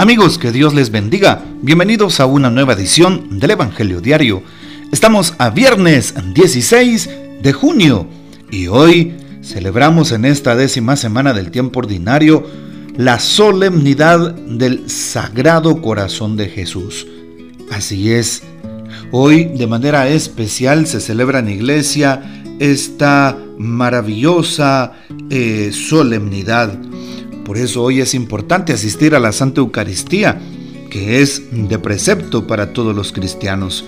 Amigos, que Dios les bendiga. Bienvenidos a una nueva edición del Evangelio Diario. Estamos a viernes 16 de junio y hoy celebramos en esta décima semana del tiempo ordinario la solemnidad del Sagrado Corazón de Jesús. Así es, hoy de manera especial se celebra en iglesia esta maravillosa eh, solemnidad por eso hoy es importante asistir a la Santa Eucaristía, que es de precepto para todos los cristianos.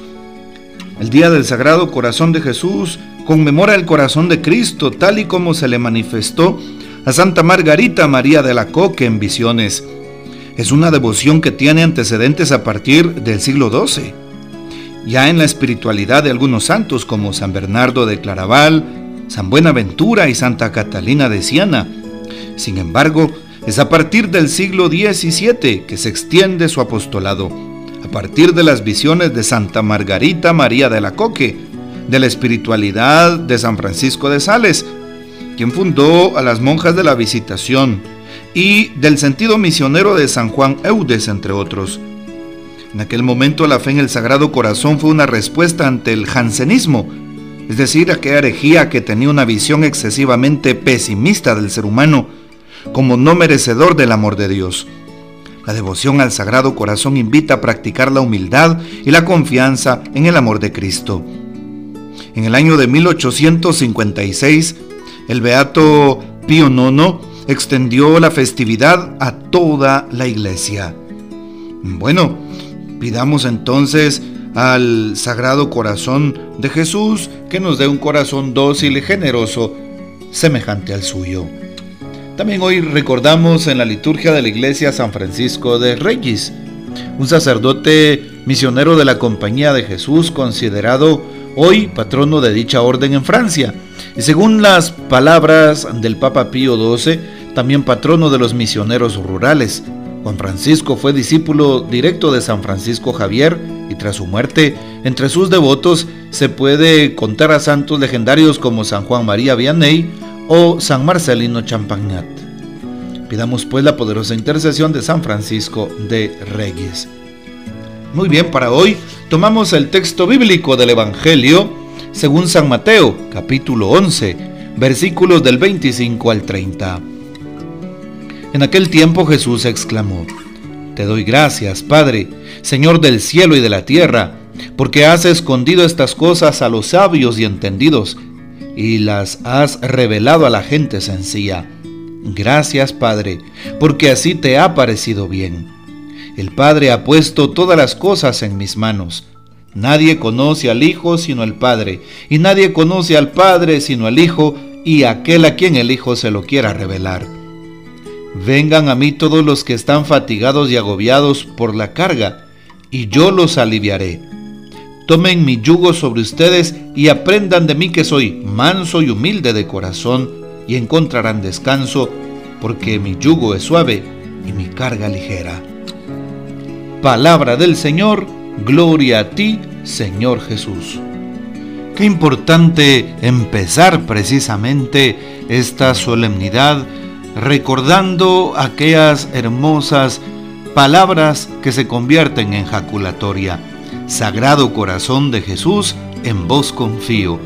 El Día del Sagrado Corazón de Jesús conmemora el corazón de Cristo tal y como se le manifestó a Santa Margarita María de la Coque en visiones. Es una devoción que tiene antecedentes a partir del siglo XII. Ya en la espiritualidad de algunos santos como San Bernardo de Claraval, San Buenaventura y Santa Catalina de Siena. Sin embargo, es a partir del siglo XVII que se extiende su apostolado, a partir de las visiones de Santa Margarita María de la Coque, de la espiritualidad de San Francisco de Sales, quien fundó a las monjas de la Visitación, y del sentido misionero de San Juan Eudes, entre otros. En aquel momento la fe en el Sagrado Corazón fue una respuesta ante el jansenismo, es decir, aquella herejía que tenía una visión excesivamente pesimista del ser humano, como no merecedor del amor de Dios. La devoción al Sagrado Corazón invita a practicar la humildad y la confianza en el amor de Cristo. En el año de 1856, el Beato Pío IX extendió la festividad a toda la iglesia. Bueno, pidamos entonces al Sagrado Corazón de Jesús que nos dé un corazón dócil y generoso, semejante al suyo. También hoy recordamos en la liturgia de la iglesia San Francisco de Reyes, un sacerdote misionero de la Compañía de Jesús, considerado hoy patrono de dicha orden en Francia. Y según las palabras del Papa Pío XII, también patrono de los misioneros rurales. Juan Francisco fue discípulo directo de San Francisco Javier y tras su muerte, entre sus devotos se puede contar a santos legendarios como San Juan María Vianney o San Marcelino Champagnat. Pidamos pues la poderosa intercesión de San Francisco de Reyes. Muy bien, para hoy tomamos el texto bíblico del Evangelio según San Mateo, capítulo 11, versículos del 25 al 30. En aquel tiempo Jesús exclamó, Te doy gracias, Padre, Señor del cielo y de la tierra, porque has escondido estas cosas a los sabios y entendidos y las has revelado a la gente sencilla. Gracias, Padre, porque así te ha parecido bien. El Padre ha puesto todas las cosas en mis manos. Nadie conoce al Hijo sino el Padre, y nadie conoce al Padre sino el Hijo y aquel a quien el Hijo se lo quiera revelar. Vengan a mí todos los que están fatigados y agobiados por la carga, y yo los aliviaré. Tomen mi yugo sobre ustedes y aprendan de mí que soy manso y humilde de corazón y encontrarán descanso, porque mi yugo es suave y mi carga ligera. Palabra del Señor, gloria a ti, Señor Jesús. Qué importante empezar precisamente esta solemnidad recordando aquellas hermosas palabras que se convierten en jaculatoria Sagrado Corazón de Jesús, en vos confío.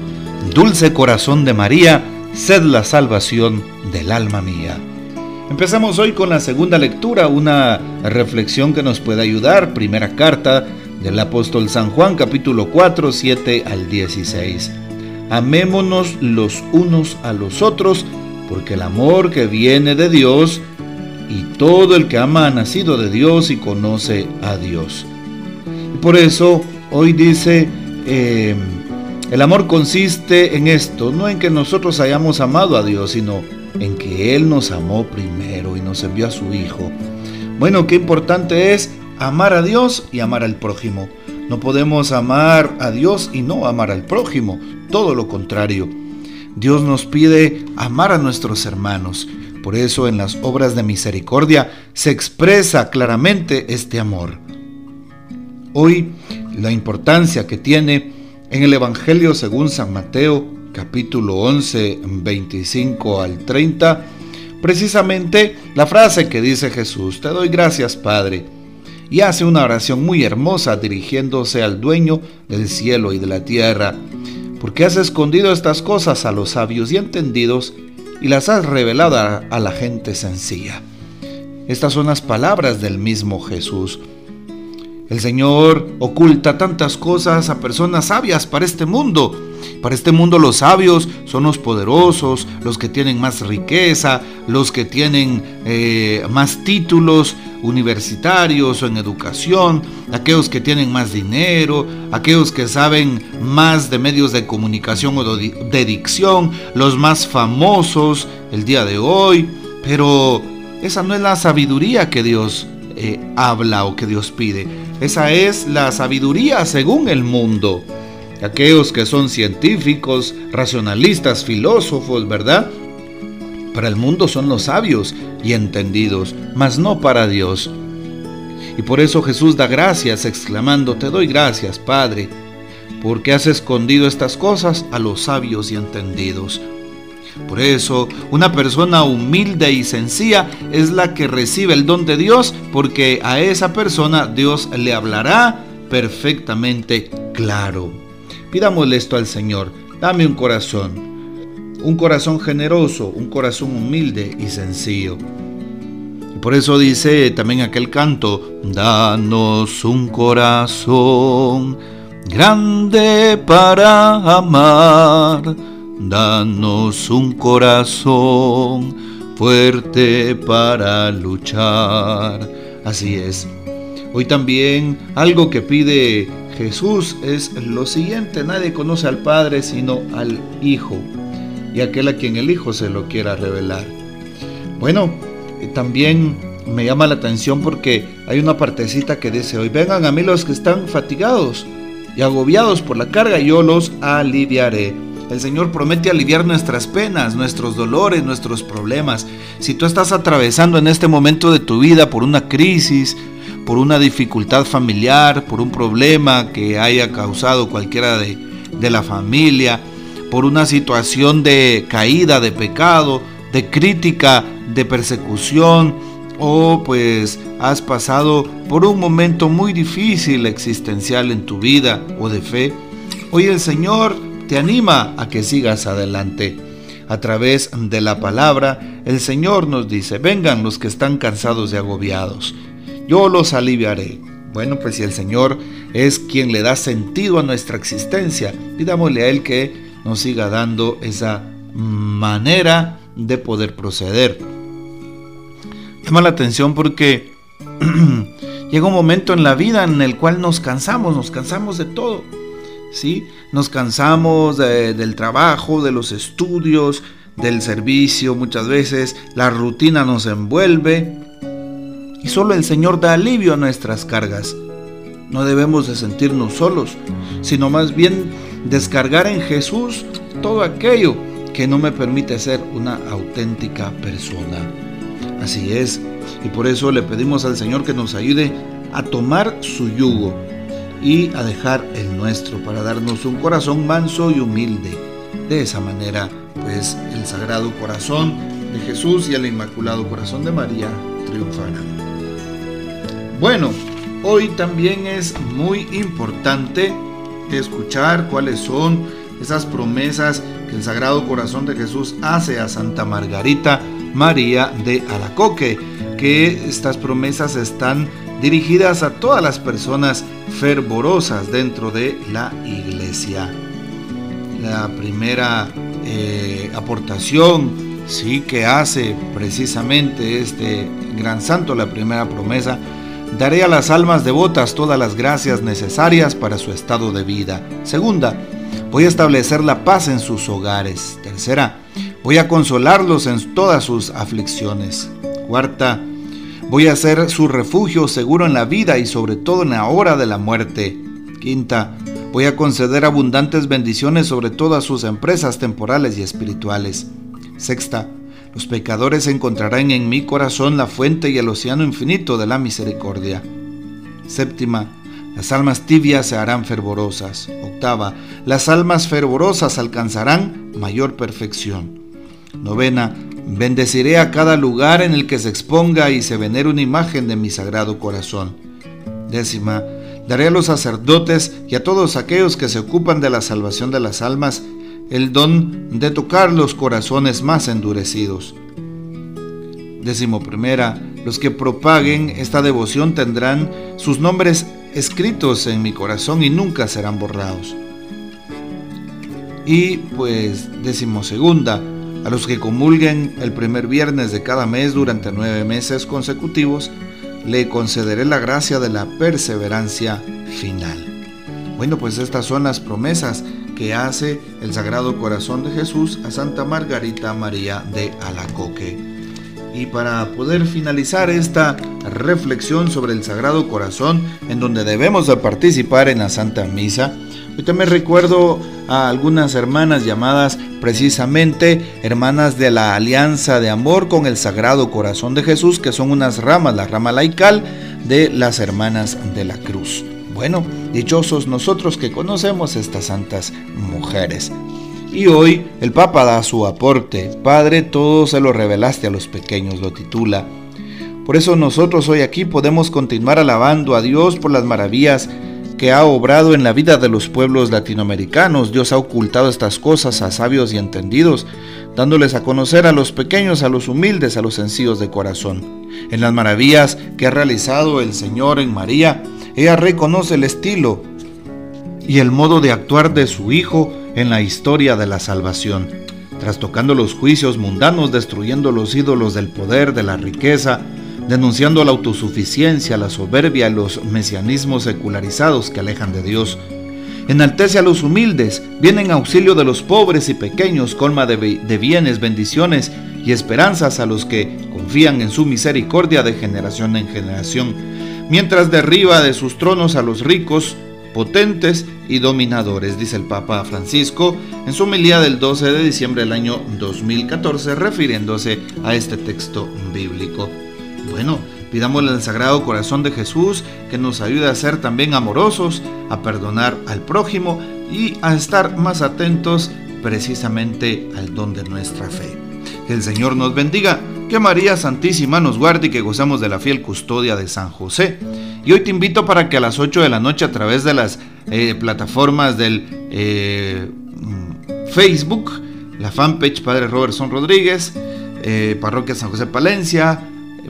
Dulce Corazón de María, sed la salvación del alma mía. Empezamos hoy con la segunda lectura, una reflexión que nos puede ayudar. Primera carta del apóstol San Juan, capítulo 4, 7 al 16. Amémonos los unos a los otros, porque el amor que viene de Dios, y todo el que ama ha nacido de Dios y conoce a Dios. Por eso hoy dice, eh, el amor consiste en esto, no en que nosotros hayamos amado a Dios, sino en que Él nos amó primero y nos envió a su Hijo. Bueno, qué importante es amar a Dios y amar al prójimo. No podemos amar a Dios y no amar al prójimo, todo lo contrario. Dios nos pide amar a nuestros hermanos. Por eso en las obras de misericordia se expresa claramente este amor. Hoy la importancia que tiene en el Evangelio según San Mateo capítulo 11, 25 al 30, precisamente la frase que dice Jesús, te doy gracias Padre, y hace una oración muy hermosa dirigiéndose al dueño del cielo y de la tierra, porque has escondido estas cosas a los sabios y entendidos y las has revelado a la gente sencilla. Estas son las palabras del mismo Jesús. El Señor oculta tantas cosas a personas sabias para este mundo. Para este mundo los sabios son los poderosos, los que tienen más riqueza, los que tienen eh, más títulos universitarios o en educación, aquellos que tienen más dinero, aquellos que saben más de medios de comunicación o de dicción, los más famosos el día de hoy. Pero esa no es la sabiduría que Dios eh, habla o que Dios pide. Esa es la sabiduría según el mundo. Aquellos que son científicos, racionalistas, filósofos, ¿verdad? Para el mundo son los sabios y entendidos, mas no para Dios. Y por eso Jesús da gracias, exclamando, Te doy gracias, Padre, porque has escondido estas cosas a los sabios y entendidos. Por eso, una persona humilde y sencilla es la que recibe el don de Dios, porque a esa persona Dios le hablará perfectamente claro. Pidámosle esto al Señor, dame un corazón, un corazón generoso, un corazón humilde y sencillo. Por eso dice también aquel canto, danos un corazón grande para amar Danos un corazón fuerte para luchar. Así es. Hoy también algo que pide Jesús es lo siguiente. Nadie conoce al Padre sino al Hijo y aquel a quien el Hijo se lo quiera revelar. Bueno, eh, también me llama la atención porque hay una partecita que dice, hoy vengan a mí los que están fatigados y agobiados por la carga, yo los aliviaré. El Señor promete aliviar nuestras penas, nuestros dolores, nuestros problemas. Si tú estás atravesando en este momento de tu vida por una crisis, por una dificultad familiar, por un problema que haya causado cualquiera de, de la familia, por una situación de caída, de pecado, de crítica, de persecución, o pues has pasado por un momento muy difícil existencial en tu vida o de fe, hoy el Señor te anima a que sigas adelante. A través de la palabra, el Señor nos dice, vengan los que están cansados y agobiados, yo los aliviaré. Bueno, pues si el Señor es quien le da sentido a nuestra existencia, pidámosle a Él que nos siga dando esa manera de poder proceder. Llama la atención porque llega un momento en la vida en el cual nos cansamos, nos cansamos de todo ¿sí? Nos cansamos del trabajo, de los estudios, del servicio muchas veces, la rutina nos envuelve y solo el Señor da alivio a nuestras cargas. No debemos de sentirnos solos, sino más bien descargar en Jesús todo aquello que no me permite ser una auténtica persona. Así es, y por eso le pedimos al Señor que nos ayude a tomar su yugo, y a dejar el nuestro para darnos un corazón manso y humilde. De esa manera, pues el Sagrado Corazón de Jesús y el Inmaculado Corazón de María triunfarán. Bueno, hoy también es muy importante escuchar cuáles son esas promesas que el Sagrado Corazón de Jesús hace a Santa Margarita María de Alacoque, que estas promesas están dirigidas a todas las personas fervorosas dentro de la iglesia. La primera eh, aportación sí que hace precisamente este gran santo, la primera promesa, daré a las almas devotas todas las gracias necesarias para su estado de vida. Segunda, voy a establecer la paz en sus hogares. Tercera, voy a consolarlos en todas sus aflicciones. Cuarta, Voy a ser su refugio seguro en la vida y sobre todo en la hora de la muerte. Quinta, voy a conceder abundantes bendiciones sobre todas sus empresas temporales y espirituales. Sexta, los pecadores encontrarán en mi corazón la fuente y el océano infinito de la misericordia. Séptima, las almas tibias se harán fervorosas. Octava, las almas fervorosas alcanzarán mayor perfección. Novena, Bendeciré a cada lugar en el que se exponga y se venere una imagen de mi sagrado corazón. Décima, daré a los sacerdotes y a todos aquellos que se ocupan de la salvación de las almas el don de tocar los corazones más endurecidos. Décimo primera, los que propaguen esta devoción tendrán sus nombres escritos en mi corazón y nunca serán borrados. Y pues décimo segunda, a los que comulguen el primer viernes de cada mes durante nueve meses consecutivos, le concederé la gracia de la perseverancia final. Bueno, pues estas son las promesas que hace el Sagrado Corazón de Jesús a Santa Margarita María de Alacoque. Y para poder finalizar esta reflexión sobre el Sagrado Corazón, en donde debemos de participar en la Santa Misa, yo también recuerdo a algunas hermanas llamadas precisamente hermanas de la Alianza de Amor con el Sagrado Corazón de Jesús, que son unas ramas, la rama laical de las hermanas de la cruz. Bueno, dichosos nosotros que conocemos estas santas mujeres. Y hoy el Papa da su aporte. Padre, todo se lo revelaste a los pequeños, lo titula. Por eso nosotros hoy aquí podemos continuar alabando a Dios por las maravillas que ha obrado en la vida de los pueblos latinoamericanos. Dios ha ocultado estas cosas a sabios y entendidos, dándoles a conocer a los pequeños, a los humildes, a los sencillos de corazón. En las maravillas que ha realizado el Señor en María, ella reconoce el estilo y el modo de actuar de su Hijo en la historia de la salvación, trastocando los juicios mundanos, destruyendo los ídolos del poder, de la riqueza, denunciando la autosuficiencia, la soberbia y los mesianismos secularizados que alejan de Dios. Enaltece a los humildes, viene en auxilio de los pobres y pequeños, colma de, de bienes, bendiciones y esperanzas a los que confían en su misericordia de generación en generación mientras derriba de sus tronos a los ricos, potentes y dominadores, dice el Papa Francisco en su homilía del 12 de diciembre del año 2014, refiriéndose a este texto bíblico. Bueno, pidámosle al Sagrado Corazón de Jesús que nos ayude a ser también amorosos, a perdonar al prójimo y a estar más atentos precisamente al don de nuestra fe. Que el Señor nos bendiga que María Santísima nos guarde y que gozamos de la fiel custodia de San José. Y hoy te invito para que a las 8 de la noche a través de las eh, plataformas del eh, Facebook, la fanpage Padre Robertson Rodríguez, eh, Parroquia San José Palencia,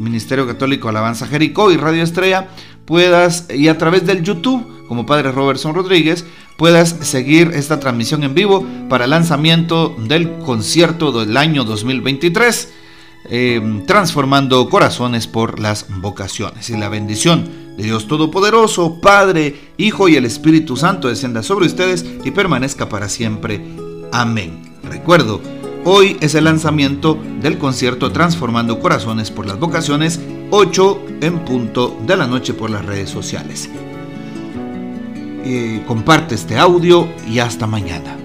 Ministerio Católico Alabanza Jericó y Radio Estrella, puedas, y a través del YouTube, como Padre Robertson Rodríguez, puedas seguir esta transmisión en vivo para el lanzamiento del concierto del año 2023 eh, transformando corazones por las vocaciones. Y la bendición de Dios Todopoderoso, Padre, Hijo y el Espíritu Santo descienda sobre ustedes y permanezca para siempre. Amén. Recuerdo, hoy es el lanzamiento del concierto Transformando Corazones por las Vocaciones, 8 en punto de la noche por las redes sociales. comparte este audio y hasta mañana.